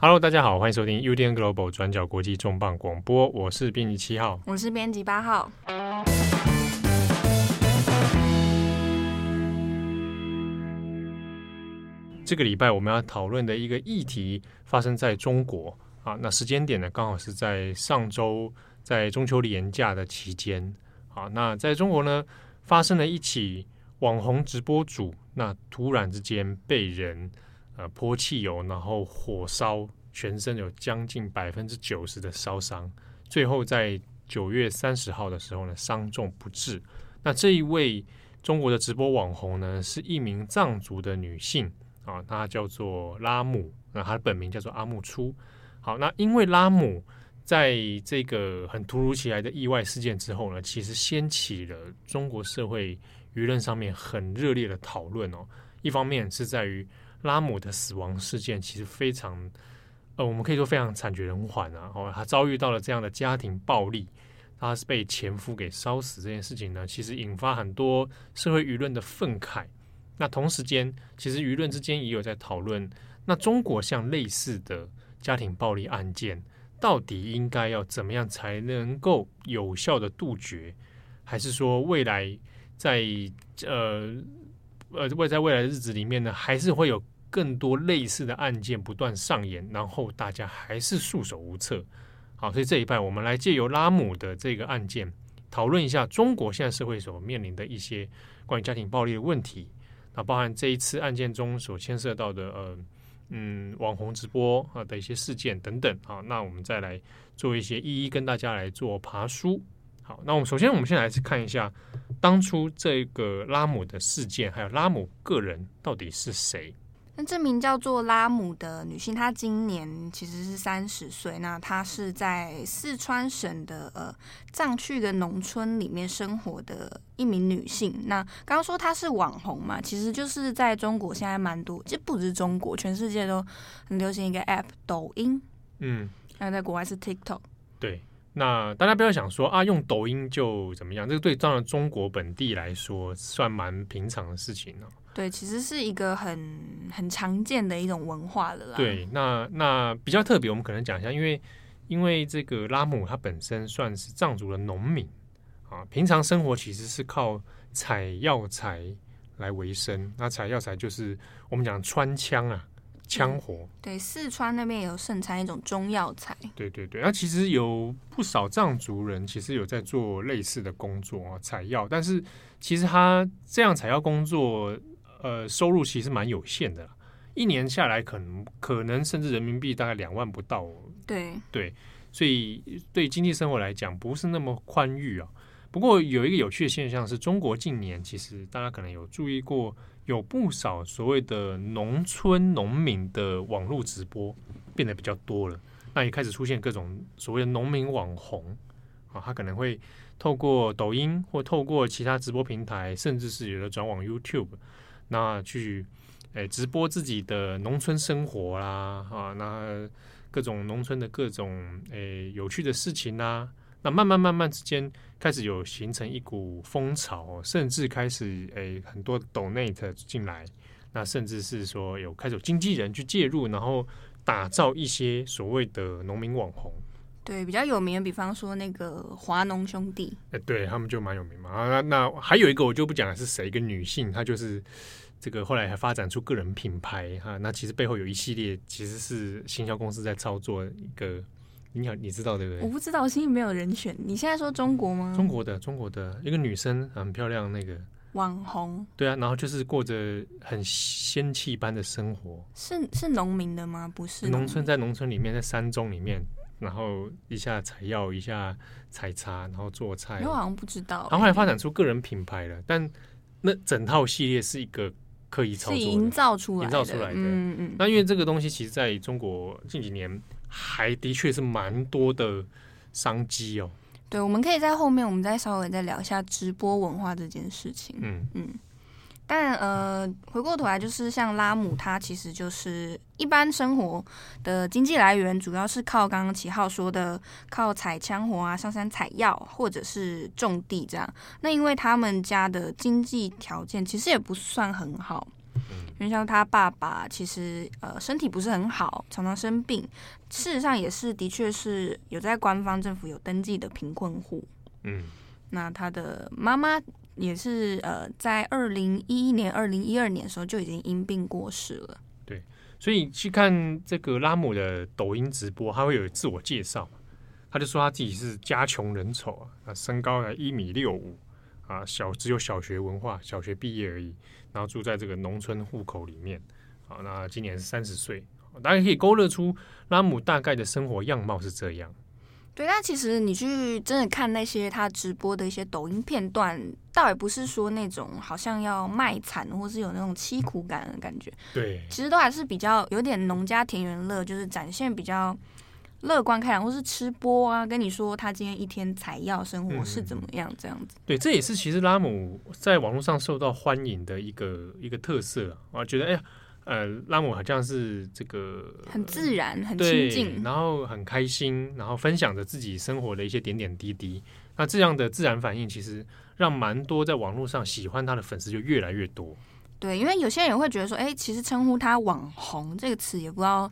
Hello，大家好，欢迎收听 UDN Global 转角国际重磅广播，我是编辑七号，我是编辑八号。这个礼拜我们要讨论的一个议题发生在中国啊，那时间点呢，刚好是在上周，在中秋连假的期间啊，那在中国呢，发生了一起网红直播主，那突然之间被人呃泼汽油，然后火烧全身，有将近百分之九十的烧伤，最后在九月三十号的时候呢，伤重不治。那这一位中国的直播网红呢，是一名藏族的女性啊，她叫做拉姆，那她的本名叫做阿木初。好，那因为拉姆。在这个很突如其来的意外事件之后呢，其实掀起了中国社会舆论上面很热烈的讨论哦。一方面是在于拉姆的死亡事件，其实非常呃，我们可以说非常惨绝人寰啊。哦，他遭遇到了这样的家庭暴力，他是被前夫给烧死这件事情呢，其实引发很多社会舆论的愤慨。那同时间，其实舆论之间也有在讨论，那中国像类似的家庭暴力案件。到底应该要怎么样才能够有效的杜绝？还是说未来在呃呃未在未来的日子里面呢，还是会有更多类似的案件不断上演，然后大家还是束手无策？好，所以这一半我们来借由拉姆的这个案件，讨论一下中国现在社会所面临的一些关于家庭暴力的问题，那包含这一次案件中所牵涉到的呃。嗯，网红直播啊的一些事件等等啊，那我们再来做一些一一跟大家来做爬梳。好，那我们首先我们先来看一下当初这个拉姆的事件，还有拉姆个人到底是谁。那这名叫做拉姆的女性，她今年其实是三十岁。那她是在四川省的呃藏区的农村里面生活的一名女性。那刚刚说她是网红嘛，其实就是在中国现在蛮多，其实不只是中国，全世界都很流行一个 App 抖音。嗯，那在国外是 TikTok。对，那大家不要想说啊，用抖音就怎么样？这个对当然中国本地来说算蛮平常的事情了。对，其实是一个很很常见的一种文化了啦。对，那那比较特别，我们可能讲一下，因为因为这个拉姆他本身算是藏族的农民啊，平常生活其实是靠采药材来维生。那采药材就是我们讲穿枪啊，枪活。嗯。对，四川那边有盛产一种中药材。对对对，那其实有不少藏族人其实有在做类似的工作啊，采药。但是其实他这样采药工作。呃，收入其实蛮有限的，一年下来可能可能甚至人民币大概两万不到。对对，所以对经济生活来讲不是那么宽裕啊。不过有一个有趣的现象是，中国近年其实大家可能有注意过，有不少所谓的农村农民的网络直播变得比较多了。那也开始出现各种所谓的农民网红啊，他可能会透过抖音或透过其他直播平台，甚至是有的转往 YouTube。那去诶、直播自己的农村生活啦，啊，那各种农村的各种诶、有趣的事情啦，那慢慢慢慢之间开始有形成一股风潮，甚至开始诶、欸、很多 donate 进来，那甚至是说有开始有经纪人去介入，然后打造一些所谓的农民网红。对，比较有名的，比方说那个华农兄弟，哎，对他们就蛮有名嘛。啊，那那还有一个我就不讲了是谁，一个女性，她就是这个后来还发展出个人品牌哈、啊。那其实背后有一系列其实是行销公司在操作一个，你好，你知道对不对？我不知道，我心里没有人选。你现在说中国吗？中国的，中国的一个女生很漂亮，那个网红。对啊，然后就是过着很仙气般的生活。是是农民的吗？不是，农村在农村里面，在山中里面。然后一下采药，一下采茶，然后做菜。我好像不知道。然后后来发展出个人品牌了，但那整套系列是一个刻意操作，营造出来的，营造出来的。嗯嗯。那因为这个东西，其实在中国近几年还的确是蛮多的商机哦。对，我们可以在后面，我们再稍微再聊一下直播文化这件事情。嗯嗯。但呃，回过头来就是像拉姆，他其实就是一般生活的经济来源，主要是靠刚刚齐浩说的，靠采枪活啊，上山采药，或者是种地这样。那因为他们家的经济条件其实也不算很好，因为像他爸爸其实呃身体不是很好，常常生病，事实上也是的确是有在官方政府有登记的贫困户。嗯，那他的妈妈也是呃在二零一一年、二零一二年的时候就已经因病过世了。对，所以去看这个拉姆的抖音直播，他会有自我介绍。他就说他自己是家穷人丑啊，啊，身高呢一米六五啊，小只有小学文化，小学毕业而已，然后住在这个农村户口里面好。那今年是三十岁，大家可以勾勒出拉姆大概的生活样貌是这样。对，但其实你去真的看那些他直播的一些抖音片段，倒也不是说那种好像要卖惨或是有那种凄苦感的感觉。对，其实都还是比较有点农家田园乐，就是展现比较。乐观开朗，或是吃播啊，跟你说他今天一天采药生活是怎么样，这样子。嗯、对，这也是其实拉姆在网络上受到欢迎的一个一个特色啊。觉得哎呀，呃，拉姆好像是这个很自然、很亲近，然后很开心，然后分享着自己生活的一些点点滴滴。那这样的自然反应，其实让蛮多在网络上喜欢他的粉丝就越来越多。对，因为有些人会觉得说，哎，其实称呼他网红这个词也不知道。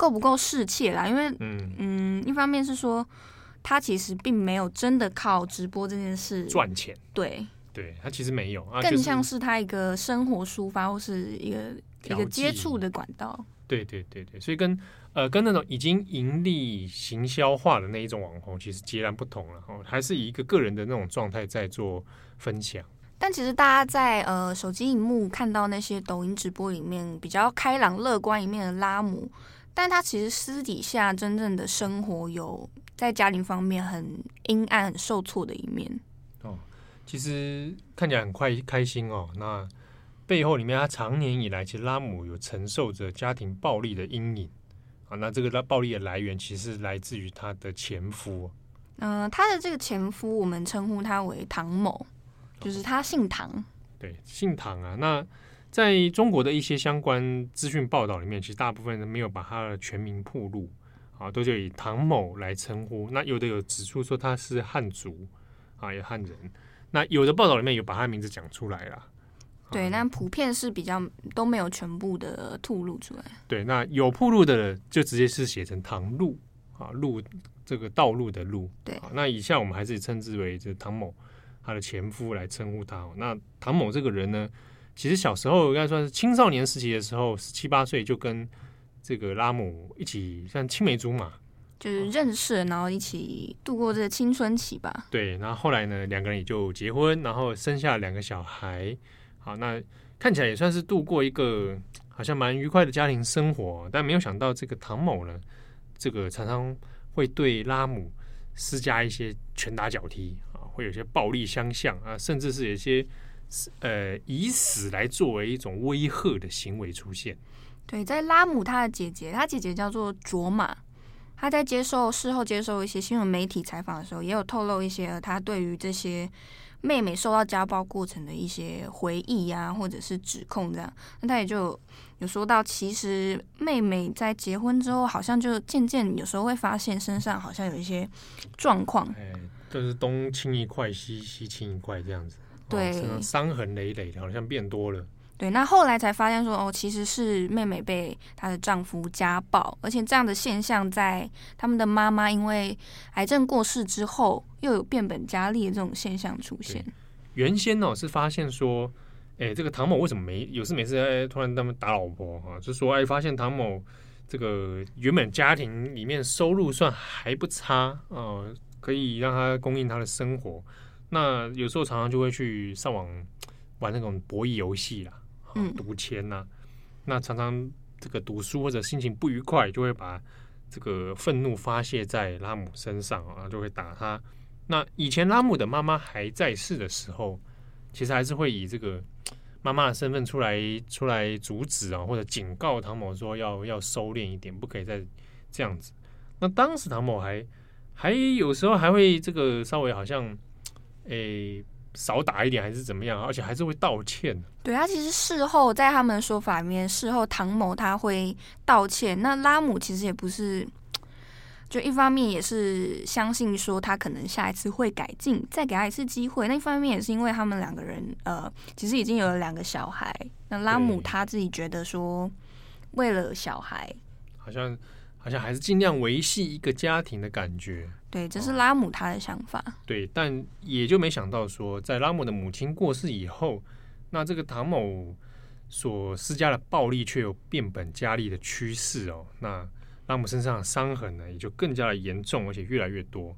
够不够世切啦？因为嗯嗯，一方面是说他其实并没有真的靠直播这件事赚钱，对对，他其实没有，啊更像是他一个生活抒发或是一个一个接触的管道。对对对对，所以跟呃跟那种已经盈利行销化的那一种网红其实截然不同了哦，还是以一个个人的那种状态在做分享。但其实大家在呃手机荧幕看到那些抖音直播里面比较开朗乐观一面的拉姆。但他其实私底下真正的生活有在家庭方面很阴暗、很受挫的一面哦。其实看起来很快开心哦，那背后里面他长年以来其实拉姆有承受着家庭暴力的阴影啊。那这个暴力的来源其实来自于他的前夫。嗯、呃，他的这个前夫我们称呼他为唐某，就是他姓唐。哦、对，姓唐啊。那在中国的一些相关资讯报道里面，其实大部分人没有把他的全名铺露，啊，都就以唐某来称呼。那有的有指出说他是汉族，啊，有汉人。那有的报道里面有把他的名字讲出来了。对，那普遍是比较都没有全部的吐露出来。对，那有铺露的就直接是写成唐路，啊，路这个道路的路。对，那以下我们还是称之为这唐某他的前夫来称呼他。那唐某这个人呢？其实小时候应该算是青少年时期的时候，十七八岁就跟这个拉姆一起像青梅竹马，就是认识，然后一起度过这个青春期吧。对，然后后来呢，两个人也就结婚，然后生下两个小孩。好，那看起来也算是度过一个好像蛮愉快的家庭生活。但没有想到，这个唐某呢，这个常常会对拉姆施加一些拳打脚踢啊，会有些暴力相向啊，甚至是有些。呃，以死来作为一种威吓的行为出现。对，在拉姆他的姐姐，他姐姐叫做卓玛，他在接受事后接受一些新闻媒体采访的时候，也有透露一些他对于这些妹妹受到家暴过程的一些回忆呀、啊，或者是指控这样。那他也就有说到，其实妹妹在结婚之后，好像就渐渐有时候会发现身上好像有一些状况，哎，就是东青一块，西西青一块这样子。对，伤痕累累的，好像变多了。对，那后来才发现说，哦，其实是妹妹被她的丈夫家暴，而且这样的现象在他们的妈妈因为癌症过世之后，又有变本加厉的这种现象出现。原先呢是发现说，哎，这个唐某为什么没有事没事哎，突然他们打老婆啊？就说哎，发现唐某这个原本家庭里面收入算还不差哦，可以让他供应他的生活。那有时候常常就会去上网玩那种博弈游戏啦，嗯，赌钱呐。那常常这个读书或者心情不愉快，就会把这个愤怒发泄在拉姆身上啊，就会打他。那以前拉姆的妈妈还在世的时候，其实还是会以这个妈妈的身份出来出来阻止啊，或者警告唐某说要要收敛一点，不可以再这样子。那当时唐某还还有时候还会这个稍微好像。诶、欸，少打一点还是怎么样？而且还是会道歉。对他，其实事后在他们的说法里面，事后唐某他会道歉。那拉姆其实也不是就一方面也是相信说他可能下一次会改进，再给他一次机会。那一方面也是因为他们两个人呃，其实已经有了两个小孩。那拉姆他自己觉得说，为了小孩，好像好像还是尽量维系一个家庭的感觉。对，这是拉姆他的想法。哦。对，但也就没想到说，在拉姆的母亲过世以后，那这个唐某所施加的暴力却有变本加厉的趋势哦。那拉姆身上的伤痕呢，也就更加的严重，而且越来越多。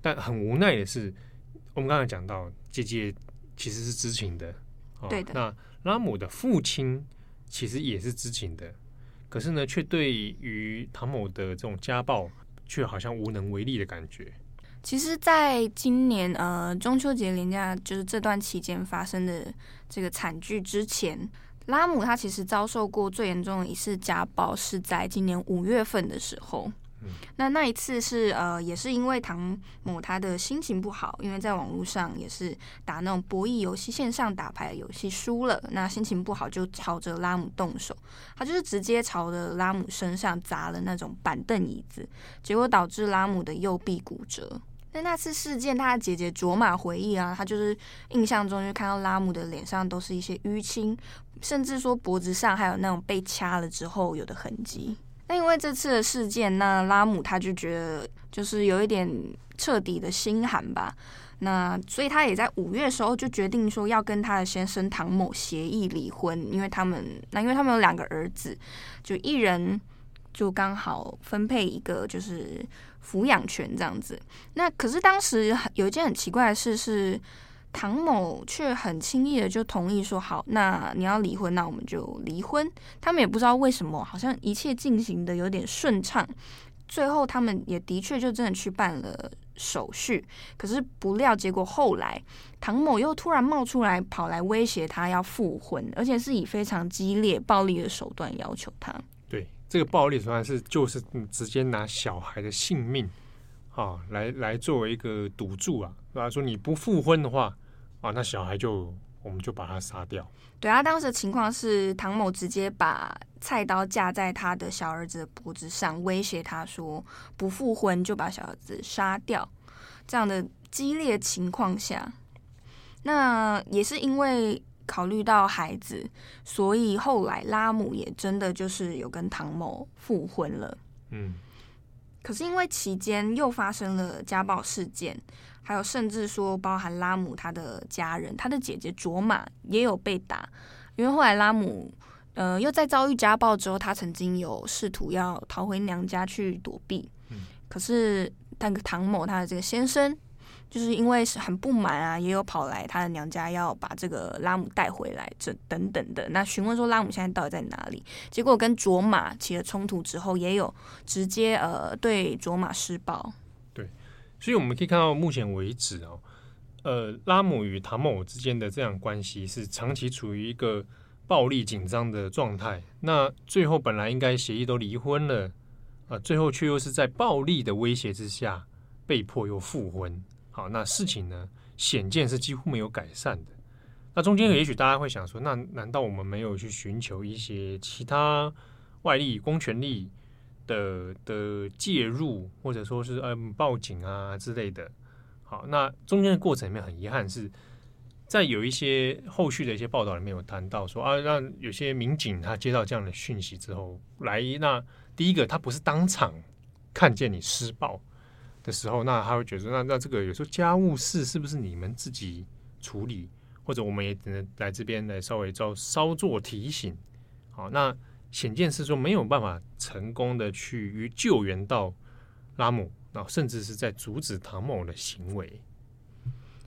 但很无奈的是，我们刚才讲到，姐姐其实是知情的，哦、对的。那拉姆的父亲其实也是知情的，可是呢，却对于唐某的这种家暴，却好像无能为力的感觉。其实，在今年呃中秋节连假，就是这段期间发生的这个惨剧之前。拉姆他其实遭受过最严重的一次家暴，是在今年五月份的时候。那那一次是呃，也是因为唐某他的心情不好，因为在网络上也是打那种博弈游戏，线上打牌游戏输了，那心情不好就朝着拉姆动手。他就是直接朝着拉姆身上砸了那种板凳椅子，结果导致拉姆的右臂骨折。在那次事件，他的姐姐卓玛回忆啊，他就是印象中就看到拉姆的脸上都是一些淤青，甚至说脖子上还有那种被掐了之后有的痕迹。那因为这次的事件，那拉姆他就觉得就是有一点彻底的心寒吧。那所以他也在五月时候就决定说要跟他的先生唐某协议离婚，因为他们那因为他们有两个儿子，就一人就刚好分配一个就是。抚养权这样子，那可是当时有一件很奇怪的事是，唐某却很轻易的就同意说好，那你要离婚，那我们就离婚。他们也不知道为什么，好像一切进行的有点顺畅。最后他们也的确就真的去办了手续，可是不料结果后来唐某又突然冒出来，跑来威胁他要复婚，而且是以非常激烈暴力的手段要求他。对这个暴力手段是就是直接拿小孩的性命啊，来来作为一个赌注啊，对吧？说你不复婚的话啊，那小孩就我们就把他杀掉。对啊，当时的情况是唐某直接把菜刀架在他的小儿子的脖子上，威胁他说不复婚就把小儿子杀掉。这样的激烈情况下，那也是因为。考虑到孩子，所以后来拉姆也真的就是有跟唐某复婚了。嗯，可是因为期间又发生了家暴事件，还有甚至说包含拉姆他的家人，他的姐姐卓玛也有被打。因为后来拉姆呃又在遭遇家暴之后，他曾经有试图要逃回娘家去躲避。嗯，可是那个唐某他的这个先生。就是因为是很不满啊，也有跑来他的娘家要把这个拉姆带回来，这等等的。那询问说拉姆现在到底在哪里？结果跟卓玛起了冲突之后，也有直接呃对卓玛施暴。对，所以我们可以看到目前为止哦，呃，拉姆与唐某之间的这样关系是长期处于一个暴力紧张的状态。那最后本来应该协议都离婚了啊，呃，最后却又是在暴力的威胁之下被迫又复婚。好，那事情呢，显见是几乎没有改善的。那中间也许大家会想说，那难道我们没有去寻求一些其他外力、公权力的的介入，或者说是嗯报警啊之类的？好，那中间的过程里面很遗憾是在有一些后续的一些报道里面有谈到说啊，让有些民警他接到这样的讯息之后来，那第一个他不是当场看见你施暴。的时候，那他会觉得，那那这个有时候家务事是不是你们自己处理，或者我们也只能来这边来稍微稍稍作提醒。好，那显见是说没有办法成功的去救援到拉姆，然后甚至是在阻止唐某的行为。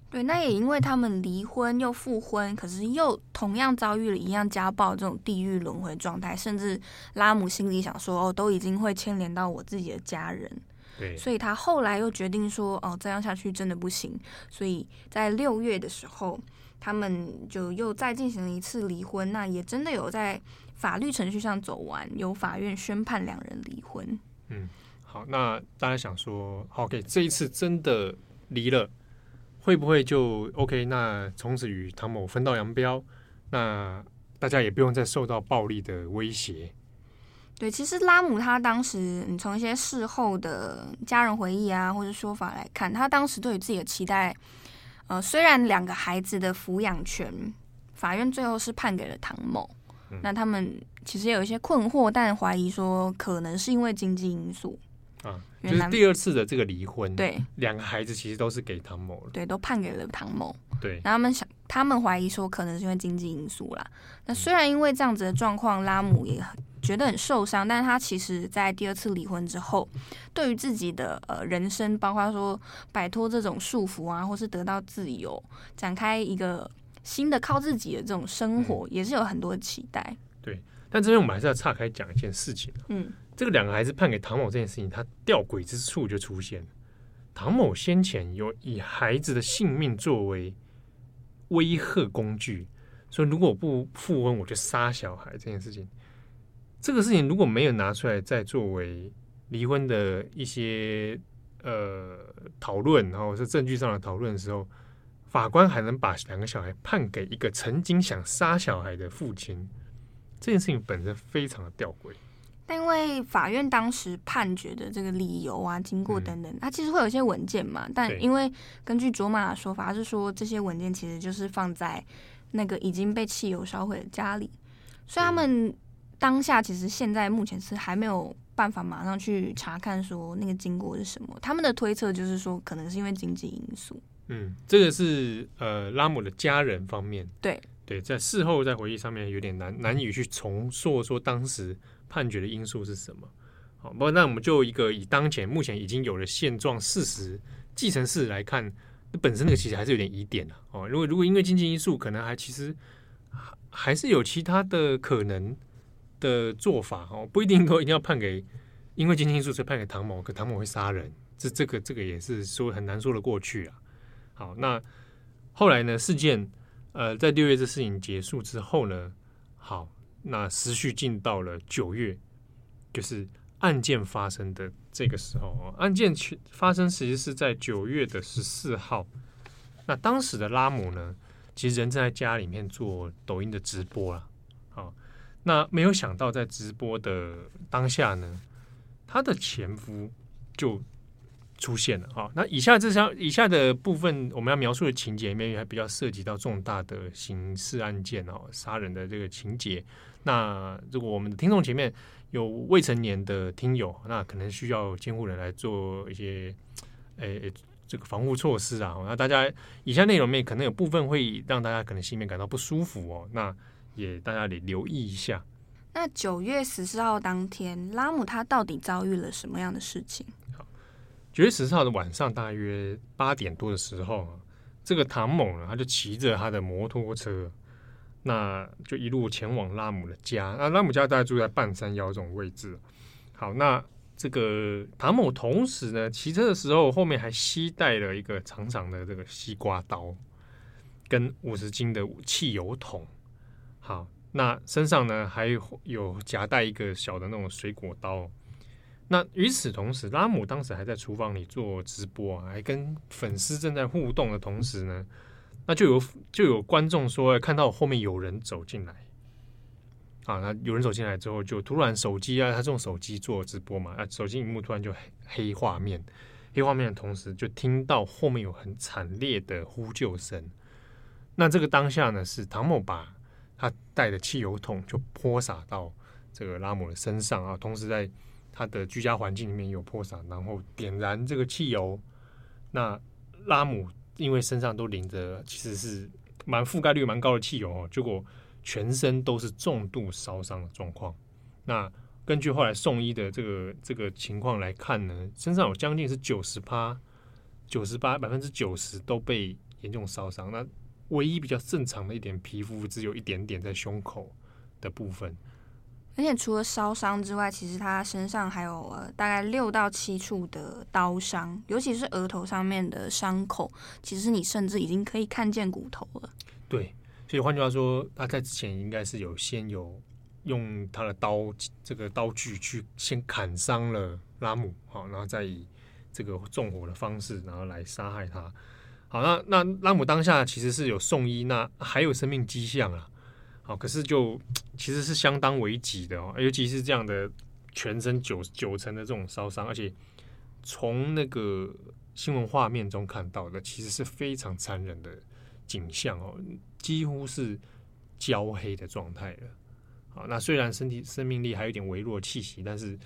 对，那也因为他们离婚又复婚，可是又同样遭遇了一样家暴这种地狱轮回状态，甚至拉姆心里想说，哦，都已经会牵连到我自己的家人。对，所以他后来又决定说，哦，这样下去真的不行。所以在六月的时候，他们就又再进行了一次离婚。那也真的有在法律程序上走完，由法院宣判两人离婚。嗯，好，那大家想说，OK，这一次真的离了，会不会就 OK？那从此与唐某分道扬镳，那大家也不用再受到暴力的威胁。对，其实拉姆他当时，你从一些事后的家人回忆啊，或者说法来看，他当时对于自己的期待，呃，虽然两个孩子的抚养权，法院最后是判给了唐某，嗯、那他们其实有一些困惑，但怀疑说可能是因为经济因素。啊，就是第二次的这个离婚，对，两个孩子其实都是给唐某了，对，都判给了唐某，对，那他们想，他们怀疑说可能是因为经济因素啦。那虽然因为这样子的状况，拉姆也很。觉得很受伤，但是他其实，在第二次离婚之后，对于自己的呃人生，包括说摆脱这种束缚啊，或是得到自由，展开一个新的靠自己的这种生活，嗯、也是有很多的期待。对，但这边我们还是要岔开讲一件事情。嗯，这个两个孩子判给唐某这件事情，他吊诡之处就出现了。唐某先前有以孩子的性命作为威吓工具，说如果不复婚，我就杀小孩这件事情。这个事情如果没有拿出来再作为离婚的一些呃讨论，然后是证据上的讨论的时候，法官还能把两个小孩判给一个曾经想杀小孩的父亲，这件事情本身非常的吊诡。但因为法院当时判决的这个理由啊、经过等等，它其实会有一些文件嘛。但因为根据卓玛的说法，是说这些文件其实就是放在那个已经被汽油烧毁的家里，所以他们。当下其实现在目前是还没有办法马上去查看说那个经过是什么。他们的推测就是说，可能是因为经济因素。嗯，这个是呃拉姆的家人方面。对对，在事后在回忆上面有点难难以去重塑说当时判决的因素是什么。好，不过那我们就一个以当前目前已经有了现状事实继承事实来看，本身那个其实还是有点疑点的哦。如果如果因为经济因素，可能还其实还是有其他的可能。的做法哦，不一定都一定要判给，因为经济因素所以判给唐某，可唐某会杀人，这这个这个也是说很难说得过去啊。好，那后来呢，事件呃在六月这事情结束之后呢，好，那时序进到了九月，就是案件发生的这个时候哦，案件发生其实是在九月的十四号。那当时的拉姆呢，其实人正在家里面做抖音的直播啊。那没有想到，在直播的当下呢，他的前夫就出现了啊。那以下这项以下的部分，我们要描述的情节里面还比较涉及到重大的刑事案件哦，杀人的这个情节。那如果我们的听众前面有未成年的听友，那可能需要监护人来做一些诶这个防护措施啊。那大家以下内容面可能有部分会让大家可能心里面感到不舒服哦。那也大家得留意一下。那九月十四号当天，拉姆他到底遭遇了什么样的事情？九月十四号的晚上，大约八点多的时候，这个唐某呢，他就骑着他的摩托车，那就一路前往拉姆的家。那拉姆家大概住在半山腰这种位置。好，那这个唐某同时呢，骑车的时候后面还携带了一个长长的这个西瓜刀，跟五十斤的汽油桶。好，那身上呢还有夹带一个小的那种水果刀。那与此同时，拉姆当时还在厨房里做直播啊，还跟粉丝正在互动的同时呢，那就有就有观众说看到后面有人走进来。啊，那有人走进来之后，就突然手机啊，他这种手机做直播嘛，啊，手机荧幕突然就黑黑画面，黑画面的同时就听到后面有很惨烈的呼救声。那这个当下呢，是唐某把。他带的汽油桶就泼洒到这个拉姆的身上啊，同时在他的居家环境里面有破伞，然后点燃这个汽油。那拉姆因为身上都淋着，其实是蛮覆盖率蛮高的汽油哦，结果全身都是重度烧伤的状况。那根据后来送医的这个这个情况来看呢，身上有将近是九十趴、九十八百分之九十都被严重烧伤。那唯一比较正常的一点皮肤，只有一点点在胸口的部分。而且除了烧伤之外，其实他身上还有呃大概六到七处的刀伤，尤其是额头上面的伤口，其实你甚至已经可以看见骨头了。对，所以换句话说，他在之前应该是有先有用他的刀这个刀具去先砍伤了拉姆，好，然后再以这个纵火的方式，然后来杀害他。好，那那拉姆当下其实是有送医，那还有生命迹象啊。好，可是就其实是相当危急的哦，尤其是这样的全身九九成的这种烧伤，而且从那个新闻画面中看到的，其实是非常残忍的景象哦，几乎是焦黑的状态了。好，那虽然身体生命力还有点微弱气息，但是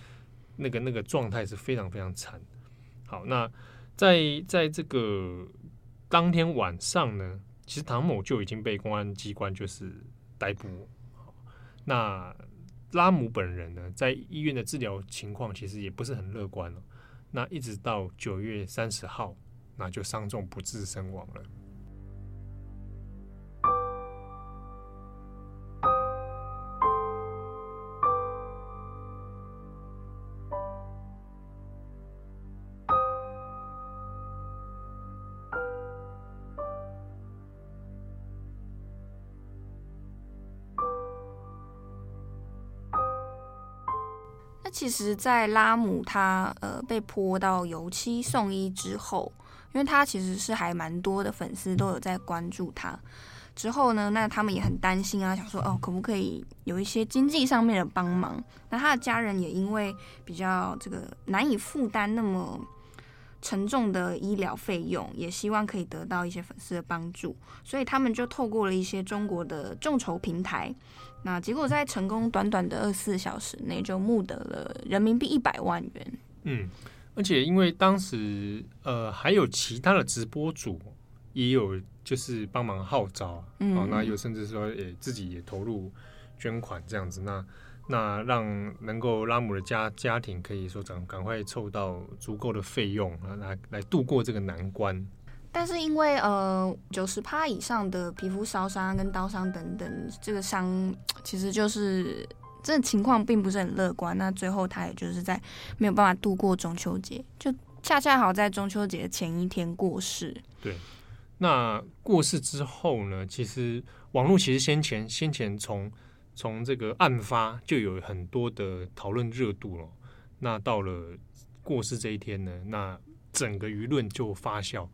那个那个状态是非常非常惨。好，那在在这个当天晚上呢，其实唐某就已经被公安机关就是逮捕。那拉姆本人呢，在医院的治疗情况其实也不是很乐观了。那一直到九月三十号，那就伤重不治身亡了。其实，在拉姆他呃被泼到油漆送医之后，因为他其实是还蛮多的粉丝都有在关注他。之后呢，那他们也很担心啊，想说哦，可不可以有一些经济上面的帮忙？那他的家人也因为比较这个难以负担那么沉重的医疗费用，也希望可以得到一些粉丝的帮助，所以他们就透过了一些中国的众筹平台。那结果在成功短短的二十四小时内就募得了人民币一百万元。嗯，而且因为当时呃还有其他的直播主也有就是帮忙号召，嗯，哦，那有甚至说也自己也投入捐款这样子，那那让能够拉姆的家家庭可以说赶赶快凑到足够的费用啊，来来度过这个难关。但是因为呃九十趴以上的皮肤烧伤跟刀伤等等，这个伤其实就是这个情况并不是很乐观。那最后他也就是在没有办法度过中秋节，就恰恰好在中秋节前一天过世。对，那过世之后呢，其实网络其实先前先前从从这个案发就有很多的讨论热度了。那到了过世这一天呢，那整个舆论就发酵。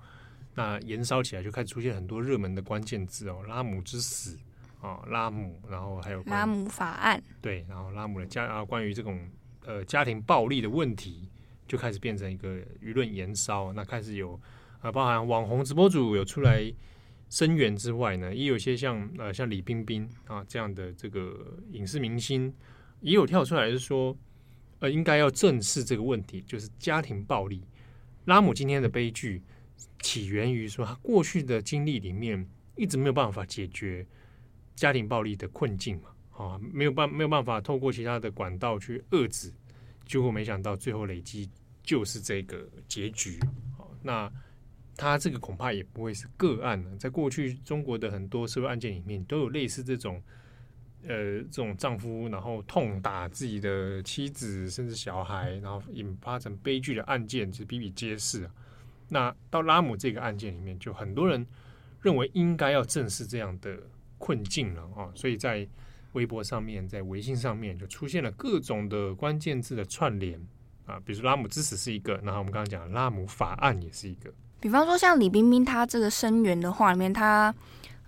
那延烧起来就开始出现很多热门的关键字哦，拉姆之死啊，拉姆，然后还有拉姆法案，对，然后拉姆的家啊，关于这种呃家庭暴力的问题，就开始变成一个舆论延烧。那开始有啊，包含网红直播主有出来声援之外呢，也有一些像呃像李冰冰啊这样的这个影视明星，也有跳出来是说，呃，应该要正视这个问题，就是家庭暴力。拉姆今天的悲剧。起源于说他过去的经历里面一直没有办法解决家庭暴力的困境嘛，啊，没有办没有办法透过其他的管道去遏制，结果没想到最后累积就是这个结局。那他这个恐怕也不会是个案了，在过去中国的很多社会案件里面都有类似这种，呃，这种丈夫然后痛打自己的妻子甚至小孩，然后引发成悲剧的案件，就是比比皆是啊。那到拉姆这个案件里面，就很多人认为应该要正视这样的困境了啊，所以在微博上面，在微信上面就出现了各种的关键字的串联啊，比如说拉姆之死是一个，然后我们刚刚讲拉姆法案也是一个。比方说像李冰冰她这个声援的话里面，她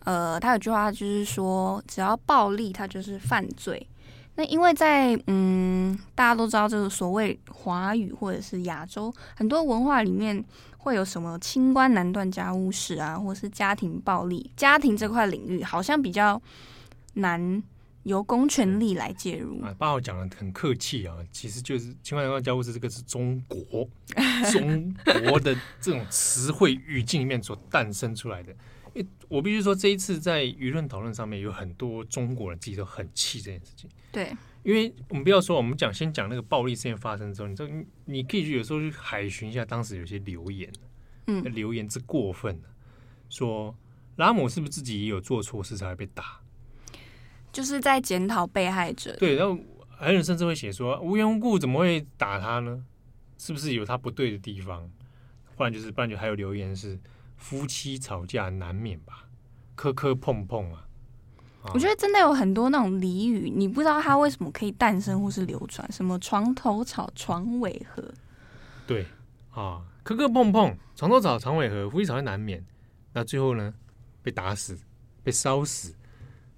呃，她有句话就是说，只要暴力，它就是犯罪。那因为在嗯，大家都知道这个所谓华语或者是亚洲很多文化里面。会有什么清官难断家务事啊，或是家庭暴力？家庭这块领域好像比较难由公权力来介入。啊，八号讲的很客气啊，其实就是清官难断家务事，这个是中国 中国的这种词汇语境里面所诞生出来的。我必须说，这一次在舆论讨论上面，有很多中国人自己都很气这件事情。对。因为我们不要说，我们讲先讲那个暴力事件发生之后，你这你可以去有时候去海巡一下当时有些留言，嗯，留言之过分，说拉姆是不是自己也有做错事才会被打？就是在检讨被害者。对，然后还有人甚至会写说无缘无故怎么会打他呢？是不是有他不对的地方？不然就是，不然就还有留言是夫妻吵架难免吧，磕磕碰碰啊。我觉得真的有很多那种俚语，你不知道它为什么可以诞生或是流传，什么床头吵，床尾和。对啊，磕磕碰碰，床头吵，床尾和，夫妻吵架难免。那最后呢，被打死，被烧死，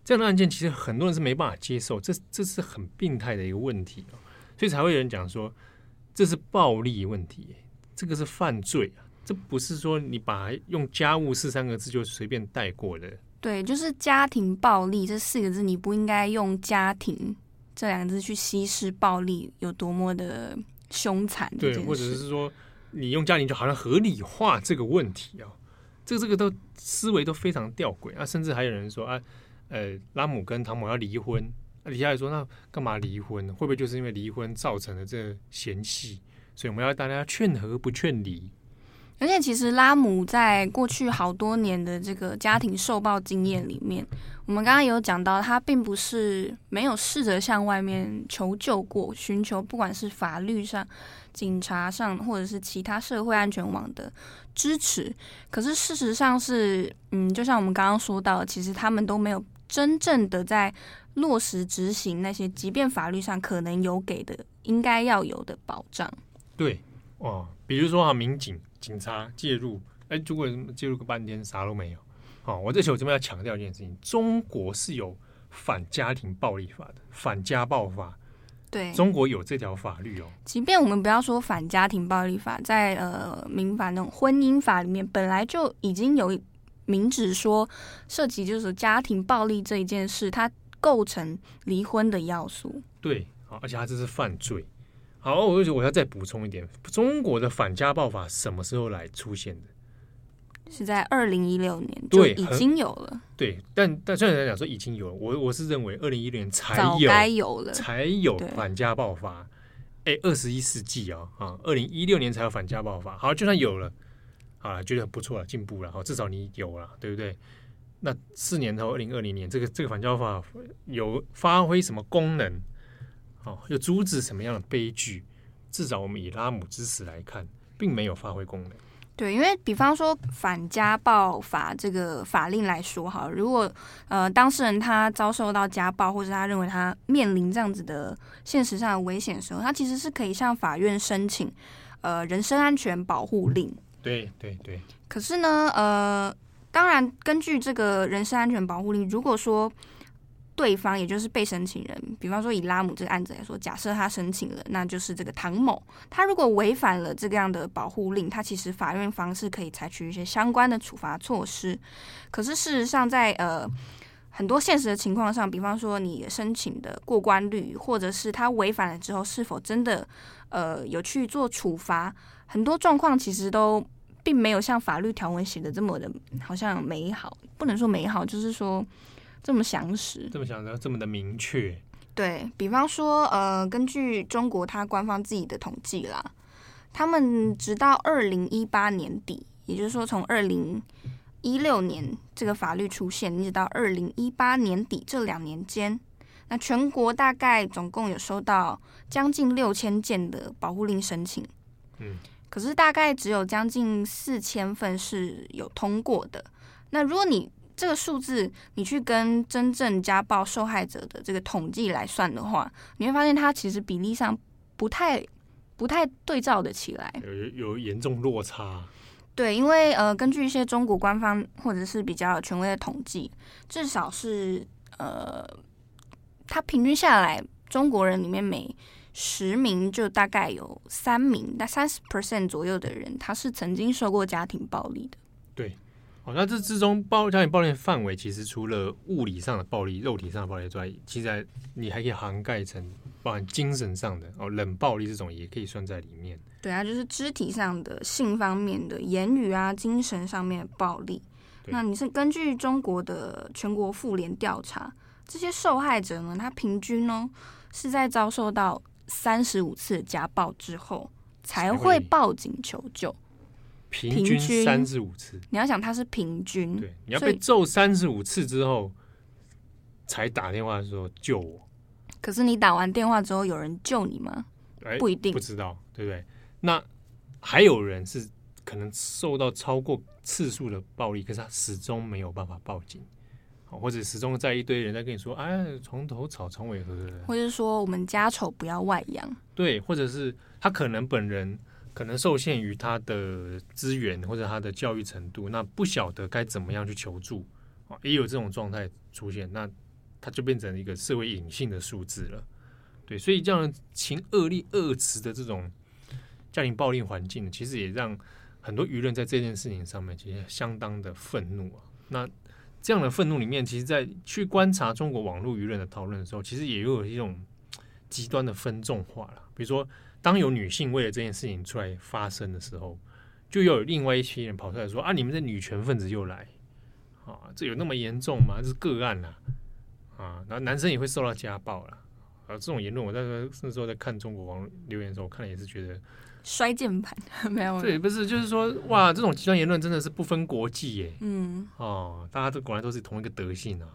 这样的案件其实很多人是没办法接受，这这是很病态的一个问题。所以才会有人讲说这是暴力问题，这个是犯罪啊，这不是说你把用家务事三个字就随便带过的。对，就是家庭暴力这四个字，你不应该用家庭这两个字去稀释暴力有多么的凶残。对，或者是说你用家庭就好像合理化这个问题啊，这个这个都思维都非常吊诡啊，甚至还有人说啊，呃，拉姆跟唐某要离婚。那底下来说，那干嘛离婚？会不会就是因为离婚造成了这个嫌隙？所以我们要大家劝和不劝离。而且，其实拉姆在过去好多年的这个家庭受暴经验里面，我们刚刚有讲到，他并不是没有试着向外面求救过，寻求不管是法律上、警察上，或者是其他社会安全网的支持。可是事实上是，嗯，就像我们刚刚说到，其实他们都没有真正的在。落实执行那些，即便法律上可能有给的，应该要有的保障。对哦，比如说啊，民警、警察介入，哎，如果介入个半天啥都没有，哦，我这时候这边要强调一件事情：中国是有反家庭暴力法的，反家暴法。对，中国有这条法律哦。即便我们不要说反家庭暴力法，在呃民法那种婚姻法里面，本来就已经有明指说，涉及就是家庭暴力这一件事，它。构成离婚的要素，对，好，而且它这是犯罪。好，我我要再补充一点，中国的反家暴法什么时候来出现的？是在二零一六年就已经有了。对，但但虽然来讲说已经有了，我我是认为二零一六年才有，该有了，才有反家暴法。哎，二十一世纪啊，啊，二零一六年才有反家暴法。好，就算有了，啊，觉得不错了，进步了，好，至少你有了，对不对？那四年后，二零二零年，这个这个反家暴法有发挥什么功能？哦，又阻止什么样的悲剧？至少我们以拉姆之死来看，并没有发挥功能。对，因为比方说反家暴法这个法令来说，哈，如果呃当事人他遭受到家暴，或者他认为他面临这样子的现实上的危险的时候，他其实是可以向法院申请呃人身安全保护令。对对对。可是呢，呃。当然，根据这个人身安全保护令，如果说对方也就是被申请人，比方说以拉姆这个案子来说，假设他申请了，那就是这个唐某，他如果违反了这个样的保护令，他其实法院方是可以采取一些相关的处罚措施。可是事实上在，呃很多现实的情况上，比方说你申请的过关率，或者是他违反了之后是否真的呃有去做处罚，很多状况其实都。并没有像法律条文写的这么的，好像美好，不能说美好，就是说这么详实，这么详实这么的明确。对，比方说，呃，根据中国它官方自己的统计啦，他们直到二零一八年底，也就是说从二零一六年这个法律出现，一直到二零一八年底这两年间，那全国大概总共有收到将近六千件的保护令申请。嗯。可是大概只有将近四千份是有通过的。那如果你这个数字，你去跟真正家暴受害者的这个统计来算的话，你会发现它其实比例上不太不太对照的起来，有有严重落差。对，因为呃，根据一些中国官方或者是比较权威的统计，至少是呃，它平均下来，中国人里面每十名就大概有三名，那三十 percent 左右的人，他是曾经受过家庭暴力的。对，哦，那这之中暴家庭暴力的范围，其实除了物理上的暴力、肉体上的暴力之外，其实你还可以涵盖成包含精神上的哦，冷暴力这种也可以算在里面。对啊，就是肢体上的、性方面的、言语啊、精神上面的暴力。那你是根据中国的全国妇联调查，这些受害者呢，他平均呢是在遭受到。三十五次家暴之后才会报警求救，平均三至五次。你要想他是平均，对，你要被揍三十五次之后才打电话说救我。可是你打完电话之后有人救你吗？不一定，不知道，对不对？那还有人是可能受到超过次数的暴力，可是他始终没有办法报警。或者始终在一堆人在跟你说，哎，床头吵，床尾和。或者说，我们家丑不要外扬。对，或者是他可能本人可能受限于他的资源或者他的教育程度，那不晓得该怎么样去求助啊也有这种状态出现，那他就变成一个社会隐性的数字了。对，所以这样情恶劣恶词的这种家庭暴力环境，其实也让很多舆论在这件事情上面其实相当的愤怒啊。那这样的愤怒里面，其实，在去观察中国网络舆论的讨论的时候，其实也有一种极端的分众化了。比如说，当有女性为了这件事情出来发声的时候，就又有另外一批人跑出来说：“啊，你们这女权分子又来啊，这有那么严重吗？这是个案呐啊，然后男生也会受到家暴了啊。”这种言论，我在那时候在看中国网络留言的时候，我看了也是觉得。摔键盘 没有？对，不是，就是说，哇，这种极端言论真的是不分国际耶。嗯，哦，大家都果然都是同一个德性啊。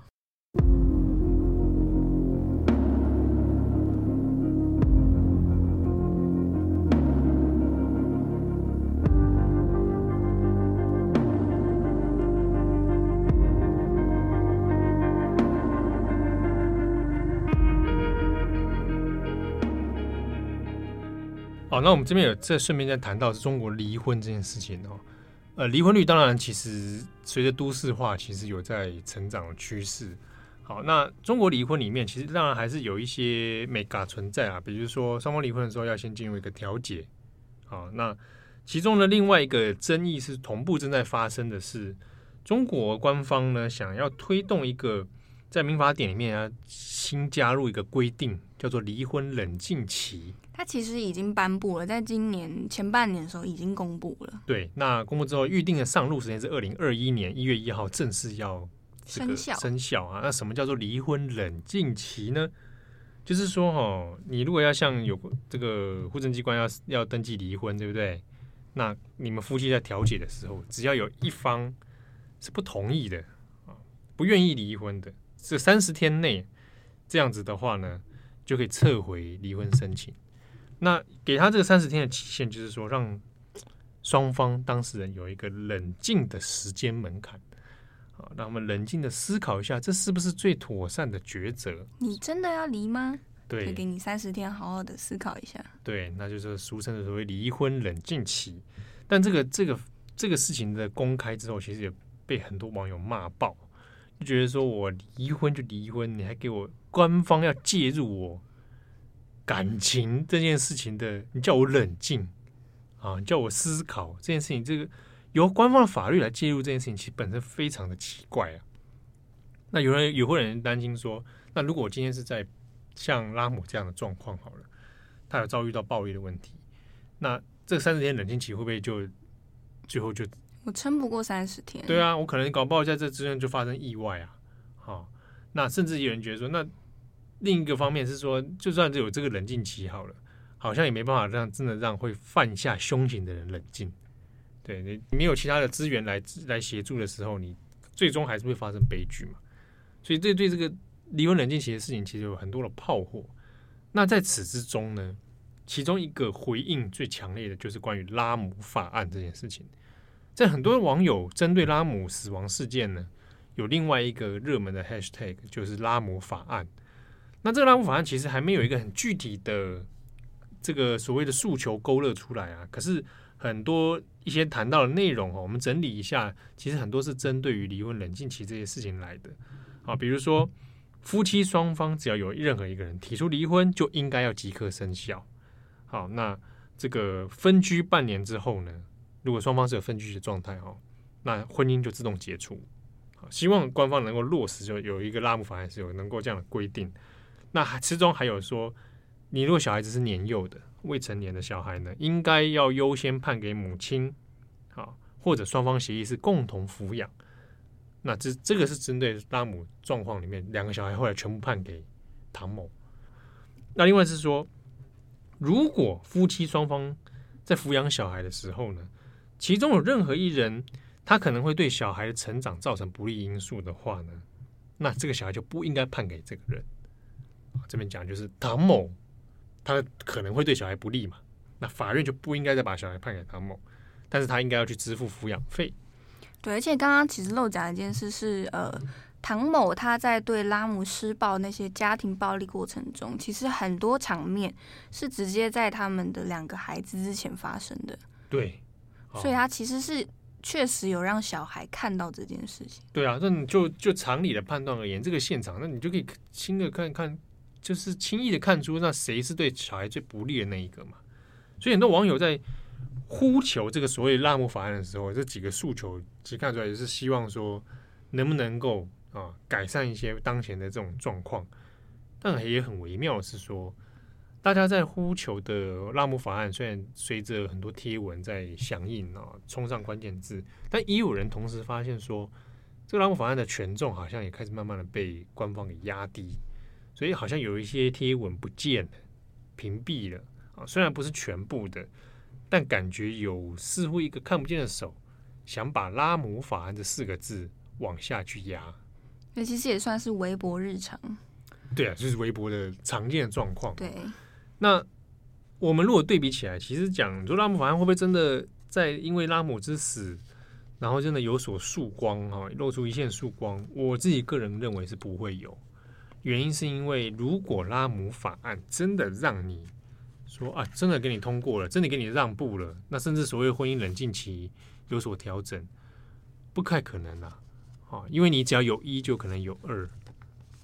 那我们这边有在顺便在谈到是中国离婚这件事情哦。呃，离婚率当然其实随着都市化，其实有在成长的趋势。好，那中国离婚里面其实当然还是有一些眉角存在啊，比如说双方离婚的时候要先进入一个调解。好，那其中的另外一个争议是同步正在发生的是，中国官方呢想要推动一个在民法典里面啊新加入一个规定，叫做离婚冷静期。它其实已经颁布了，在今年前半年的时候已经公布了。对，那公布之后，预定的上路时间是二零二一年一月一号正式要生效生效啊。那什么叫做离婚冷静期呢？就是说，哦，你如果要向有这个户政机关要要登记离婚，对不对？那你们夫妻在调解的时候，只要有一方是不同意的啊，不愿意离婚的，这三十天内这样子的话呢，就可以撤回离婚申请。那给他这个三十天的期限，就是说让双方当事人有一个冷静的时间门槛，啊，让我们冷静的思考一下，这是不是最妥善的抉择？你真的要离吗？对，给你三十天，好好的思考一下。对，那就是俗称的所谓离婚冷静期。但这个这个这个事情的公开之后，其实也被很多网友骂爆，就觉得说我离婚就离婚，你还给我官方要介入我。感情这件事情的，你叫我冷静啊，你叫我思考这件事情，这个由官方的法律来介入这件事情，其实本身非常的奇怪啊。那有人有会有人担心说，那如果我今天是在像拉姆这样的状况好了，他有遭遇到暴力的问题，那这三十天冷静期会不会就最后就我撑不过三十天？对啊，我可能搞不好在这之间就发生意外啊。好，那甚至有人觉得说那。另一个方面是说，就算是有这个冷静期好了，好像也没办法让真的让会犯下凶行的人冷静。对，你没有其他的资源来来协助的时候，你最终还是会发生悲剧嘛。所以，对对这个离婚冷静期的事情，其实有很多的炮火。那在此之中呢，其中一个回应最强烈的就是关于拉姆法案这件事情。在很多网友针对拉姆死亡事件呢，有另外一个热门的 hashtag，就是拉姆法案。那这个拉姆法案其实还没有一个很具体的这个所谓的诉求勾勒出来啊。可是很多一些谈到的内容哦，我们整理一下，其实很多是针对于离婚冷静期这些事情来的啊。比如说，夫妻双方只要有任何一个人提出离婚，就应该要即刻生效。好，那这个分居半年之后呢，如果双方是有分居的状态哦，那婚姻就自动解除。好，希望官方能够落实，就有一个拉姆法案是有能够这样的规定。那其中还有说，你如果小孩子是年幼的、未成年的小孩呢，应该要优先判给母亲，好，或者双方协议是共同抚养。那这这个是针对拉姆状况里面，两个小孩后来全部判给唐某。那另外是说，如果夫妻双方在抚养小孩的时候呢，其中有任何一人他可能会对小孩的成长造成不利因素的话呢，那这个小孩就不应该判给这个人。这边讲就是唐某，他可能会对小孩不利嘛，那法院就不应该再把小孩判给唐某，但是他应该要去支付抚养费。对，而且刚刚其实漏讲一件事是，呃，唐某他在对拉姆施暴那些家庭暴力过程中，其实很多场面是直接在他们的两个孩子之前发生的。对，所以他其实是确实有让小孩看到这件事情。对啊，那你就就常理的判断而言，这个现场，那你就可以亲的看看。就是轻易的看出那谁是对小孩最不利的那一个嘛。所以很多网友在呼求这个所谓拉姆法案的时候，这几个诉求其实看出来也是希望说，能不能够啊改善一些当前的这种状况。但也很微妙的是说，大家在呼求的拉姆法案，虽然随着很多贴文在响应啊，冲上关键字，但也有人同时发现说，这个拉姆法案的权重好像也开始慢慢的被官方给压低，所以好像有一些贴文不见了，屏蔽了啊。虽然不是全部的，但感觉有似乎一个看不见的手，想把拉姆法案这四个字往下去压。那其实也算是微博日常。对啊，就是微博的常见的状况。对，那我们如果对比起来，其实讲说拉姆法案会不会真的在因为拉姆之死，然后真的有所曙光哈，露出一线曙光？我自己个人认为是不会有。原因是因为如果拉姆法案真的让你说啊，真的给你通过了，真的给你让步了，那甚至所谓婚姻冷静期有所调整，不太可能啊！啊，因为你只要有一，就可能有二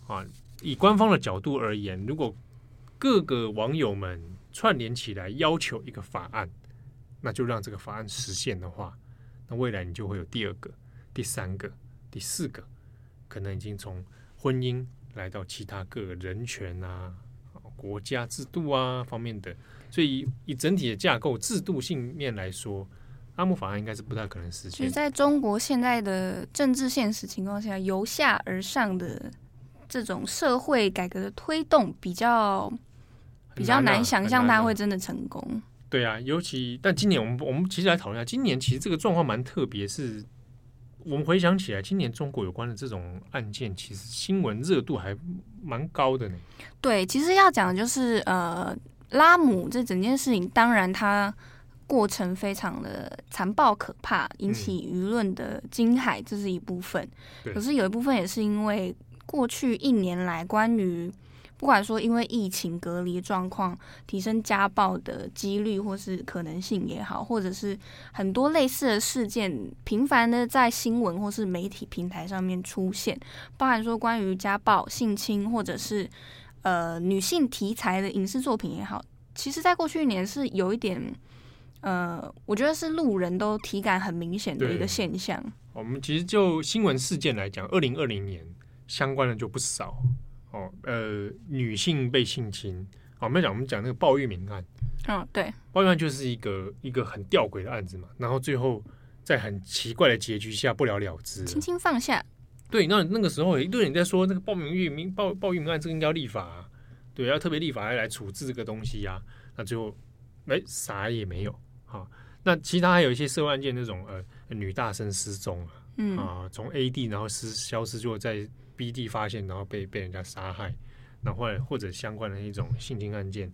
啊。以官方的角度而言，如果各个网友们串联起来要求一个法案，那就让这个法案实现的话，那未来你就会有第二个、第三个、第四个，可能已经从婚姻来到其他各个人权啊、国家制度啊方面的。所以以整体的架构制度性面来说，阿姆法案应该是不太可能实现。其实在中国现在的政治现实情况下，由下而上的。这种社会改革的推动比较比较难想象，它会真的成功。啊。对啊，尤其但今年我们我们其实来讨论一下，今年其实这个状况蛮特别，是我们回想起来，今年中国有关的这种案件，其实新闻热度还蛮高的呢。对，其实要讲的就是呃，拉姆这整件事情，当然它过程非常的残暴可怕，引起舆论的惊骇，这是一部分。可是有一部分也是因为。过去一年来，关于不管说因为疫情隔离状况提升家暴的几率或是可能性也好，或者是很多类似的事件频繁的在新闻或是媒体平台上面出现，包含说关于家暴、性侵或者是呃女性题材的影视作品也好，其实在过去一年是有一点呃，我觉得是路人都体感很明显的一个现象。我们其实就新闻事件来讲，二零二零年。相关的就不少哦，呃，女性被性侵，好，我们讲我们讲那个鲍玉明案，嗯，对，鲍玉案就是一个一个很吊诡的案子嘛，然后最后在很奇怪的结局下不了了之，轻轻放下。对，那那个时候有一堆人在说，那个鲍玉明鲍鲍玉明案这个应该要立法啊，对，要特别立法来来处置这个东西呀，啊，那最后哎啥也没有，好，那其他还有一些社会案件那种呃女大生失踪啊，嗯。啊，从 A 地然后失消失，就在。B 地发现，然后被被人家杀害，然后或者相关的一种性侵案件，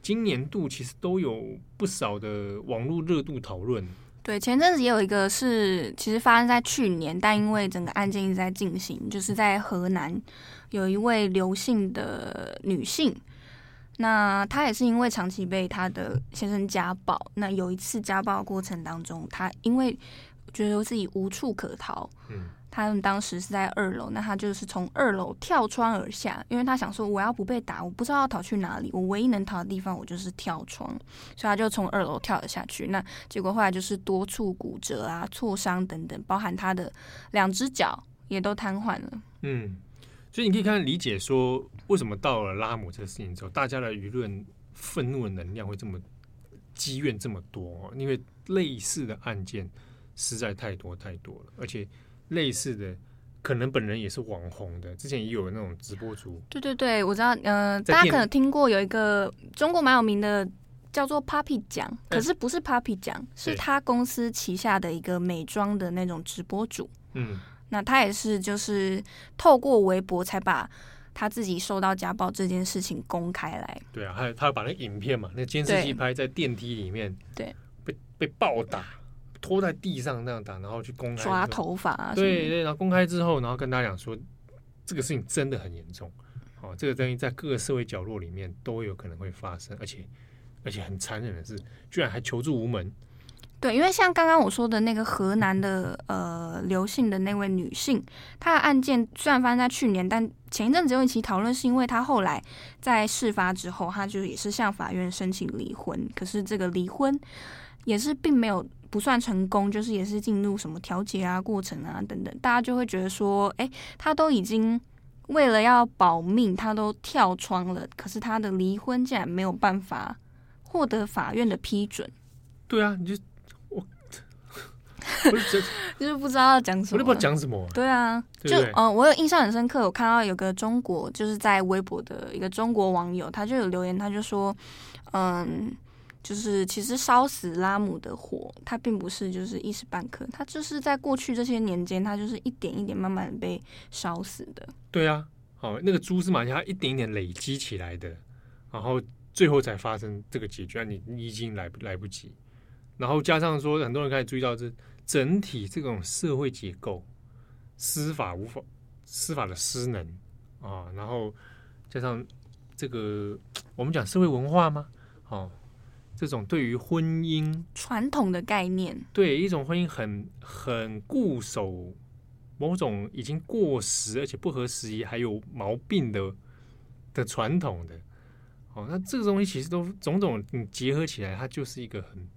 今年度其实都有不少的网络热度讨论。对，前阵子也有一个是，其实发生在去年，但因为整个案件一直在进行，就是在河南有一位刘姓的女性，那她也是因为长期被她的先生家暴，那有一次家暴过程当中，她因为觉得自己无处可逃，嗯。他们当时是在二楼，那他就是从二楼跳窗而下，因为他想说，我要不被打，我不知道要逃去哪里，我唯一能逃的地方，我就是跳窗，所以他就从二楼跳了下去。那结果后来就是多处骨折啊、挫伤等等，包含他的两只脚也都瘫痪了。嗯，所以你可以看理解说，为什么到了拉姆这个事情之后，大家的舆论愤怒的能量会这么积怨这么多，因为类似的案件实在太多太多了，而且。类似的，可能本人也是网红的，之前也有那种直播主。对对对，我知道，嗯、呃，大家可能听过有一个中国蛮有名的，叫做 Papi 酱，可是不是 Papi 酱，是他公司旗下的一个美妆的那种直播主。嗯，那他也是就是透过微博才把他自己受到家暴这件事情公开来。对啊，还有他把那个影片嘛，那监视器拍在电梯里面，对，被被暴打。拖在地上那样打，然后去公开抓头发啊，对对，然后公开之后，然后跟大家讲说，这个事情真的很严重，哦，这个东西在各个社会角落里面都有可能会发生，而且而且很残忍的是，居然还求助无门。对，因为像刚刚我说的那个河南的呃刘姓的那位女性，她的案件虽然发生在去年，但前一阵子有一起讨论，是因为她后来在事发之后，她就也是向法院申请离婚，可是这个离婚也是并没有不算成功，就是也是进入什么调解啊过程啊等等，大家就会觉得说，哎，他都已经为了要保命，他都跳窗了，可是他的离婚竟然没有办法获得法院的批准。对啊，你就。我就就是不知道要讲什么，我都不知道讲什么。对啊，就嗯、呃，我有印象很深刻，我看到有个中国，就是在微博的一个中国网友，他就有留言，他就说，嗯，就是其实烧死拉姆的火，它并不是就是一时半刻，它就是在过去这些年间，它就是一点一点慢慢被烧死的。对啊，好，那个蛛丝马迹，它一点一点累积起来的，然后最后才发生这个结局，你你已经来不来不及，然后加上说，很多人开始注意到这。整体这种社会结构、司法无法、司法的失能啊，然后加上这个我们讲社会文化吗？哦，这种对于婚姻传统的概念，对一种婚姻很很固守某种已经过时而且不合时宜还有毛病的的传统的，哦，那这个东西其实都种种你结合起来，它就是一个很。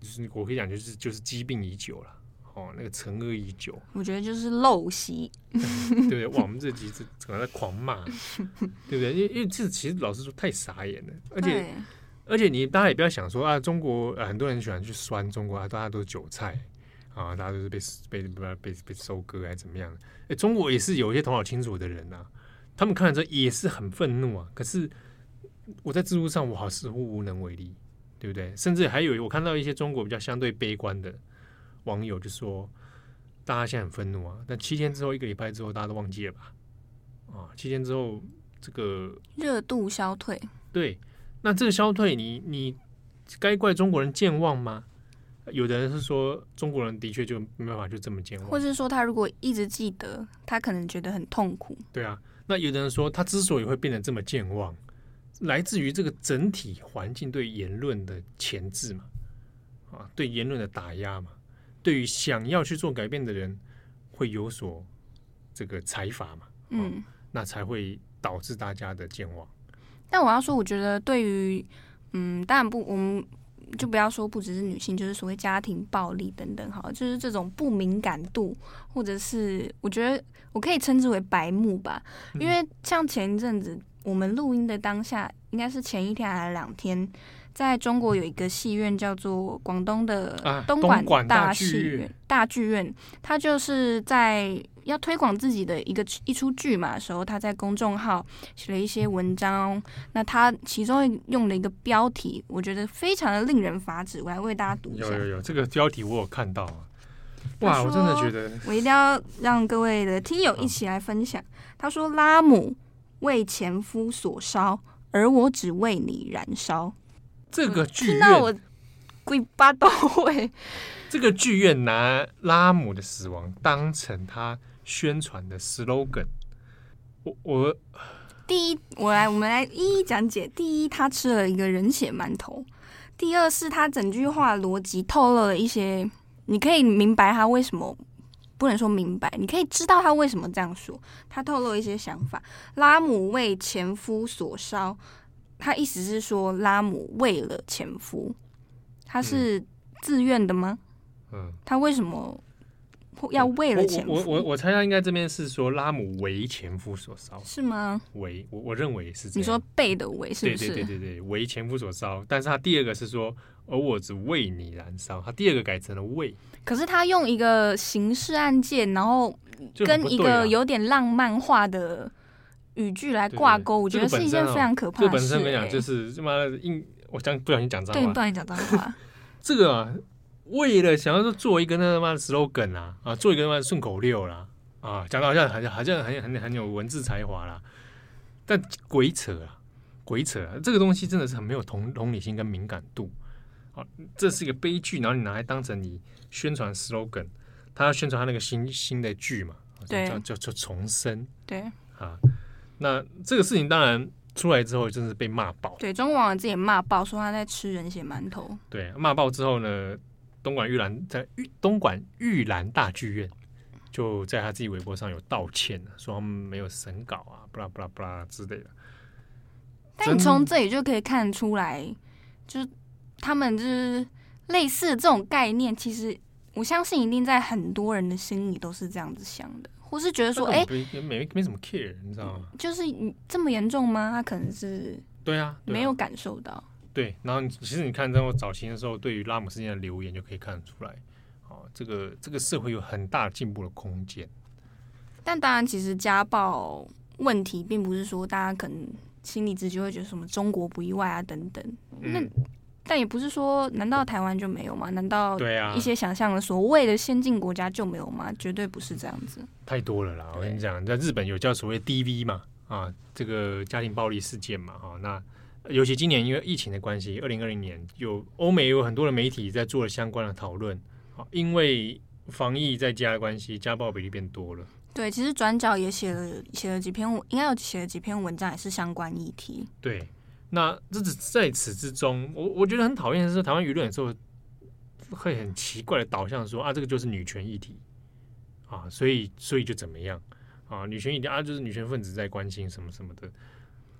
就是我可以讲，就是就是疾病已久了，哦，那个陈恶已久。我觉得就是陋习，对 不对？哇，我们这集这可能在狂骂，对不对？因为因为这其实老实说太傻眼了，而且对而且你大家也不要想说啊，中国、呃、很多人喜欢去酸中国啊，大家都是韭菜啊，大家都是被被被被被收割还是怎么样的？哎，中国也是有一些头脑清楚的人呐、啊，他们看了之后也是很愤怒啊。可是我在制度上，我好似乎无能为力。对不对？甚至还有我看到一些中国比较相对悲观的网友就说，大家现在很愤怒啊，但七天之后，一个礼拜之后，大家都忘记了吧？啊，七天之后，这个热度消退。对，那这个消退你，你你该怪中国人健忘吗？有的人是说，中国人的确就没办法就这么健忘，或是说他如果一直记得，他可能觉得很痛苦。对啊，那有的人说，他之所以会变得这么健忘。来自于这个整体环境对言论的钳制嘛，啊，对言论的打压嘛，对于想要去做改变的人会有所这个财阀嘛，嗯，那才会导致大家的健忘。但我要说，我觉得对于，嗯，当然不，我们就不要说不只是女性，就是所谓家庭暴力等等，哈，就是这种不敏感度，或者是我觉得我可以称之为白目吧，因为像前一阵子。我们录音的当下，应该是前一天还是两天，在中国有一个戏院叫做广东的东莞大戏院，大剧院，他就是在要推广自己的一个一出剧嘛的时候，他在公众号写了一些文章。那他其中用了一个标题，我觉得非常的令人发指，我来为大家读一下。有有有，这个标题我有看到啊！哇，我真的觉得，我一定要让各位的听友一起来分享。他说：“拉姆。”为前夫所烧，而我只为你燃烧。这个剧院，听到我鬼八都会。这个剧院拿拉姆的死亡当成他宣传的 slogan。我我第一，我来，我们来一一讲解。第一，他吃了一个人血馒头；第二，是他整句话逻辑透露了一些，你可以明白他为什么。不能说明白，你可以知道他为什么这样说。他透露一些想法。拉姆为前夫所烧，他意思是说拉姆为了前夫，他是自愿的吗？嗯，他为什么要为了前夫？我我我，我猜他应该这边是说拉姆为前夫所烧，是吗？为我我认为是这样。你说被的为是不是？对对对对对，为前夫所烧。但是他第二个是说，而我只为你燃烧。他第二个改成了为。可是他用一个刑事案件，然后跟一个有点浪漫化的语句来挂钩，我觉得是一件非常可怕的事。这本身跟你讲，就是他妈的硬，我讲不小心讲脏话，对，不小心讲脏话。这个啊，为了想要说做一个那他妈的 slogan 啊啊，做一个他妈的顺口溜啦啊，讲的好像好像好像很很很有文字才华啦，但鬼扯啊，鬼扯啊，这个东西真的是很没有同同理心跟敏感度。啊，这是一个悲剧，然后你拿来当成你宣传 slogan，他要宣传他那个新新的剧嘛，对叫叫叫重生，对啊，那这个事情当然出来之后，真是被骂爆，对，中国网友自己也骂爆，说他在吃人血馒头，对，骂爆之后呢，东莞玉兰在玉东莞玉兰大剧院就在他自己微博上有道歉了，说他们没有审稿啊，不啦不啦不啦之类的。但你从这里就可以看出来，就是他们就是类似这种概念，其实我相信一定在很多人的心里都是这样子想的，或是觉得说，哎，没没没什么 care，你知道吗？就是你这么严重吗？他可能是对啊，没有感受到。对，然后其实你看，在我早期的时候，对于拉姆事件的留言就可以看得出来，哦，这个这个社会有很大进步的空间。但当然，其实家暴问题并不是说大家可能。心里直觉会觉得什么中国不意外啊等等，嗯、那但也不是说，难道台湾就没有吗？难道一些想象的所谓的先进国家就没有吗？绝对不是这样子，太多了啦！我跟你讲，在日本有叫所谓 DV 嘛，啊，这个家庭暴力事件嘛，哈，那尤其今年因为疫情的关系，二零二零年有欧美有很多的媒体在做了相关的讨论，啊，因为防疫在家的关系，家暴比例变多了。对，其实转角也写了写了几篇，应该有写了几篇文章，也是相关议题。对，那这是在此之中，我我觉得很讨厌的是，台湾舆论有时候会很奇怪的导向说啊，这个就是女权议题啊，所以所以就怎么样啊，女权议题啊，就是女权分子在关心什么什么的，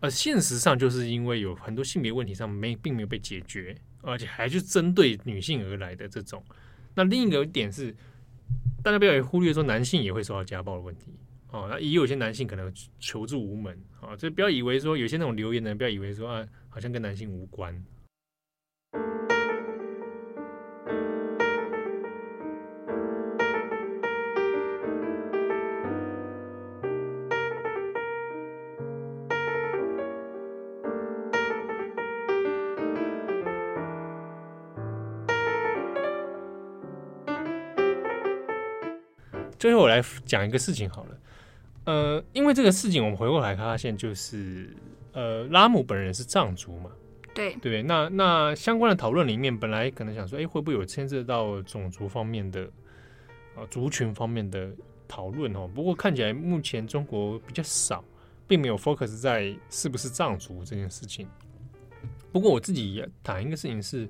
而现实上就是因为有很多性别问题上没并没有被解决，而且还是针对女性而来的这种。那另一个点是。大家不要忽略说男性也会受到家暴的问题哦，那也有些男性可能求助无门啊，所以不要以为说有些那种留言的人，不要以为说啊，好像跟男性无关。最后我来讲一个事情好了，呃，因为这个事情我们回过来发现，就是呃，拉姆本人是藏族嘛，对对，那那相关的讨论里面，本来可能想说，哎，会不会有牵涉到种族方面的啊、呃、族群方面的讨论哦？不过看起来目前中国比较少，并没有 focus 在是不是藏族这件事情。不过我自己也谈一个事情是，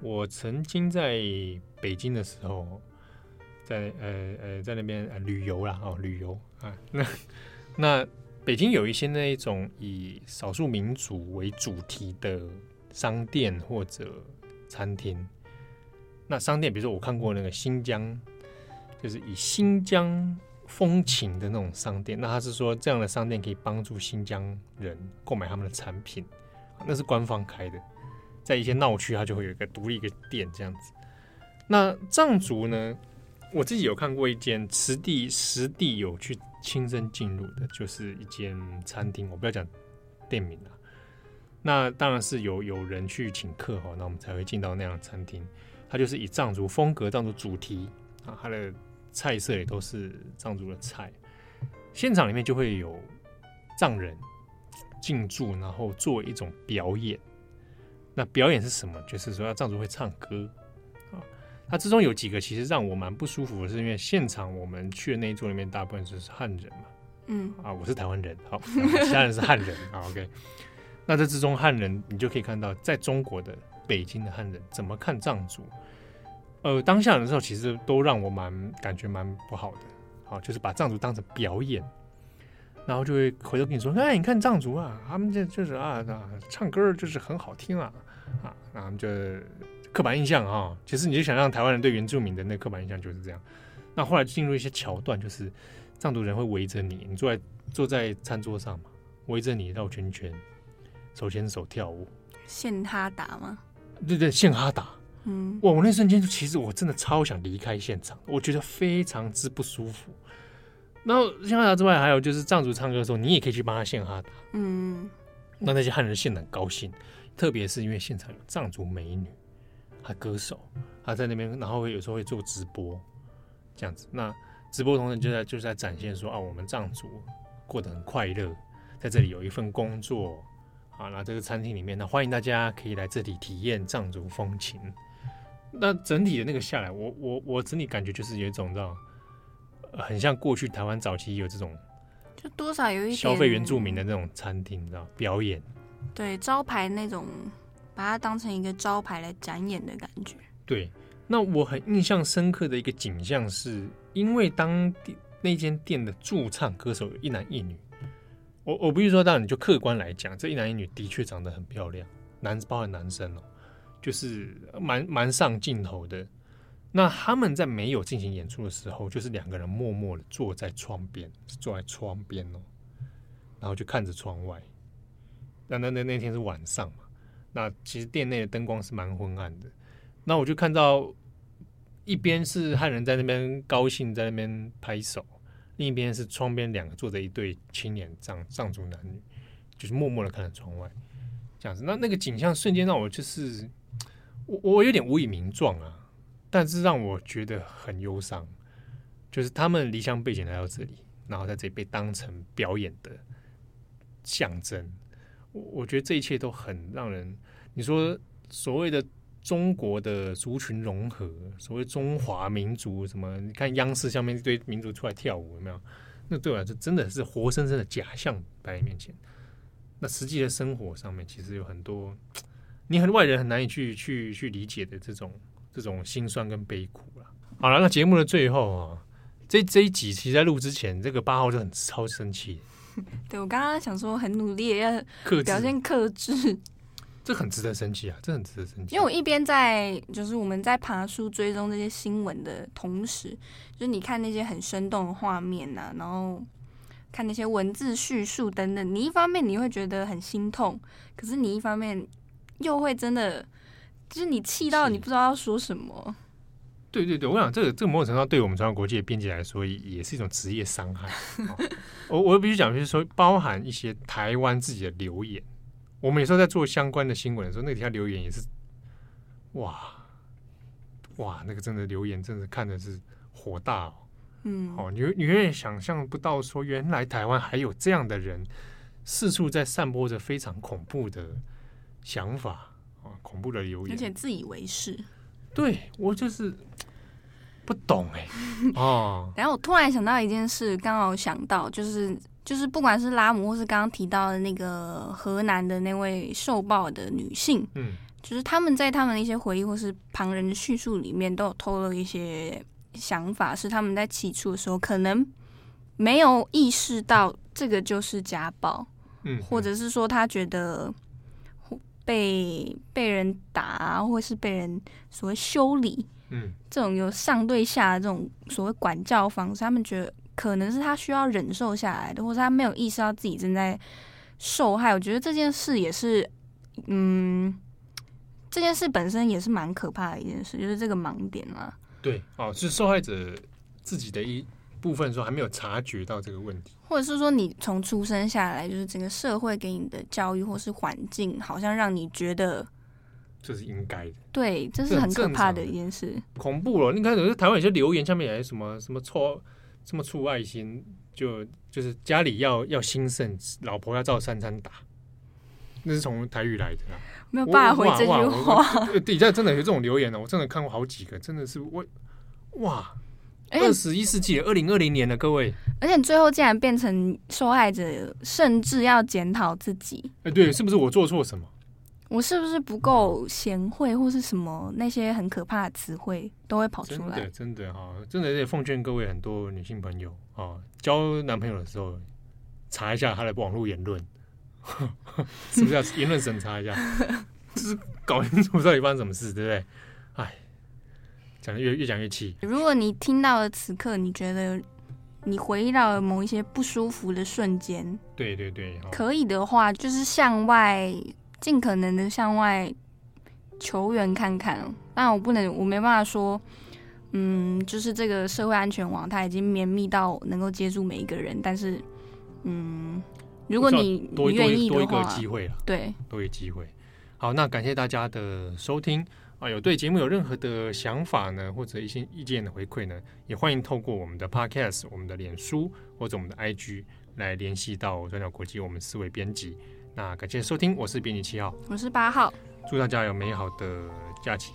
我曾经在北京的时候。在呃呃，在那边呃旅游啦哦，旅游啊，那那北京有一些那一种以少数民族为主题的商店或者餐厅。那商店，比如说我看过那个新疆，就是以新疆风情的那种商店。那他是说这样的商店可以帮助新疆人购买他们的产品，那是官方开的，在一些闹区，它就会有一个独立一个店这样子。那藏族呢？我自己有看过一间实地实地有去亲身进入的，就是一间餐厅。我不要讲店名了。那当然是有有人去请客哈，那我们才会进到那样的餐厅。它就是以藏族风格、藏族主题啊，它的菜色也都是藏族的菜。现场里面就会有藏人进驻，然后做一种表演。那表演是什么？就是说，藏族会唱歌。它之中有几个其实让我蛮不舒服的，是因为现场我们去的那一桌里面大部分就是汉人嘛，嗯啊，我是台湾人，好，其他人是汉人啊，OK。那这之中汉人，你就可以看到，在中国的北京的汉人怎么看藏族，呃，当下的时候其实都让我蛮感觉蛮不好的，好，就是把藏族当成表演，然后就会回头跟你说，哎，你看藏族啊，他们这就是啊啊，唱歌就是很好听啊啊，然后就。刻板印象啊，其实你就想象台湾人对原住民的那刻板印象就是这样。那后来进入一些桥段，就是藏族人会围着你，你坐在坐在餐桌上嘛，围着你绕圈圈，手牵手跳舞，献哈达吗？对对，献哈达。嗯，哇，我那瞬间其实我真的超想离开现场，我觉得非常之不舒服。然后献哈达之外，还有就是藏族唱歌的时候，你也可以去帮他献哈达。嗯，那那些汉人献的很高兴，特别是因为现场有藏族美女。他歌手，他在那边，然后会有时候会做直播，这样子。那直播同时就在就是在展现说啊，我们藏族过得很快乐，在这里有一份工作啊。那这个餐厅里面，那欢迎大家可以来这里体验藏族风情。那整体的那个下来，我我我整体感觉就是有一种这样，很像过去台湾早期有这种，就多少有一点消费原住民的那种餐厅，你知道表演，对招牌那种。把它当成一个招牌来展演的感觉。对，那我很印象深刻的一个景象是，因为当地那间店的驻唱歌手有一男一女，我我不是说，当然你就客观来讲，这一男一女的确长得很漂亮，男包含男生哦，就是蛮蛮上镜头的。那他们在没有进行演出的时候，就是两个人默默的坐在窗边，坐在窗边哦，然后就看着窗外。那那那那天是晚上，那其实店内的灯光是蛮昏暗的。那我就看到一边是汉人在那边高兴，在那边拍手，另一边是窗边两个坐着一对青年藏藏族男女，就是默默的看着窗外，这样子。那那个景象瞬间让我就是我我有点无以名状啊。但是让我觉得很忧伤，就是他们离乡背井来到这里，然后在这里被当成表演的象征。我我觉得这一切都很让人，你说所谓的中国的族群融合，所谓中华民族什么？你看央视下面一堆民族出来跳舞，有没有？那对我来说真的是活生生的假象摆在面前。那实际的生活上面，其实有很多你很外人很难以去去去理解的这种。这种心酸跟悲苦了。好了，那节目的最后啊，这这一集其实在录之前，这个八号就很超生气。对，我刚刚想说很努力要表现克制，这很值得生气啊，这很值得生气。因为我一边在就是我们在爬书追踪这些新闻的同时，就是你看那些很生动的画面呐、啊，然后看那些文字叙述等等，你一方面你会觉得很心痛，可是你一方面又会真的。就是你气到你不知道要说什么。对对对，我想这个这个某种程度上对我们中央国际的编辑来说，也是一种职业伤害。哦、我我必须讲，就是说，包含一些台湾自己的留言，我们有时候在做相关的新闻的时候，那底下留言也是，哇哇，那个真的留言真的看的是火大哦。嗯，哦，你你永远想象不到，说原来台湾还有这样的人，四处在散播着非常恐怖的想法啊。恐怖的留言，而且自以为是。对，我就是不懂哎、欸。哦，然后我突然想到一件事，刚好想到就是就是不管是拉姆或是刚刚提到的那个河南的那位受暴的女性，嗯，就是他们在他们的一些回忆或是旁人的叙述里面，都有透露一些想法，是他们在起初的时候可能没有意识到这个就是家暴，嗯，或者是说他觉得。被被人打啊，或是被人所谓修理，嗯，这种有上对下的这种所谓管教方式，他们觉得可能是他需要忍受下来的，或者他没有意识到自己正在受害。我觉得这件事也是，嗯，这件事本身也是蛮可怕的一件事，就是这个盲点啊。对，哦，是受害者自己的一部分的时候还没有察觉到这个问题，或者是说你从出生下来，就是整个社会给你的教育或是环境，好像让你觉得这是应该的。对，这是很可怕的一件事。恐怖了！你看，有些台湾有些留言下面也什么什么错，什么出爱心，就就是家里要要兴盛，老婆要照三餐打，那是从台语来的啊，没有办法回这句话。底下真的有这种留言呢，我真的看过好几个，真的是我哇。二十一世纪，二零二零年了，各位。而且最后竟然变成受害者，甚至要检讨自己。哎，对，是不是我做错什么？我是不是不够贤惠，或是什么那些很可怕的词汇都会跑出来？真的，真的哈，真的也奉劝各位很多女性朋友啊，交男朋友的时候查一下他的网络言论，是不是要言论审查一下？就是搞清楚到底发生什么事，对不对？哎。讲的越越讲越气。如果你听到了此刻，你觉得你回忆到了某一些不舒服的瞬间，对对对，可以的话，就是向外尽可能的向外求援看看。但我不能，我没办法说，嗯，就是这个社会安全网它已经绵密到能够接住每一个人。但是，嗯，如果你你愿意的话，多一个机会了，对，多一个机会。好，那感谢大家的收听。啊，有对节目有任何的想法呢，或者一些意见的回馈呢，也欢迎透过我们的 Podcast、我们的脸书或者我们的 IG 来联系到转角国际我们四位编辑。那感谢收听，我是编辑七号，我是八号，祝大家有美好的假期。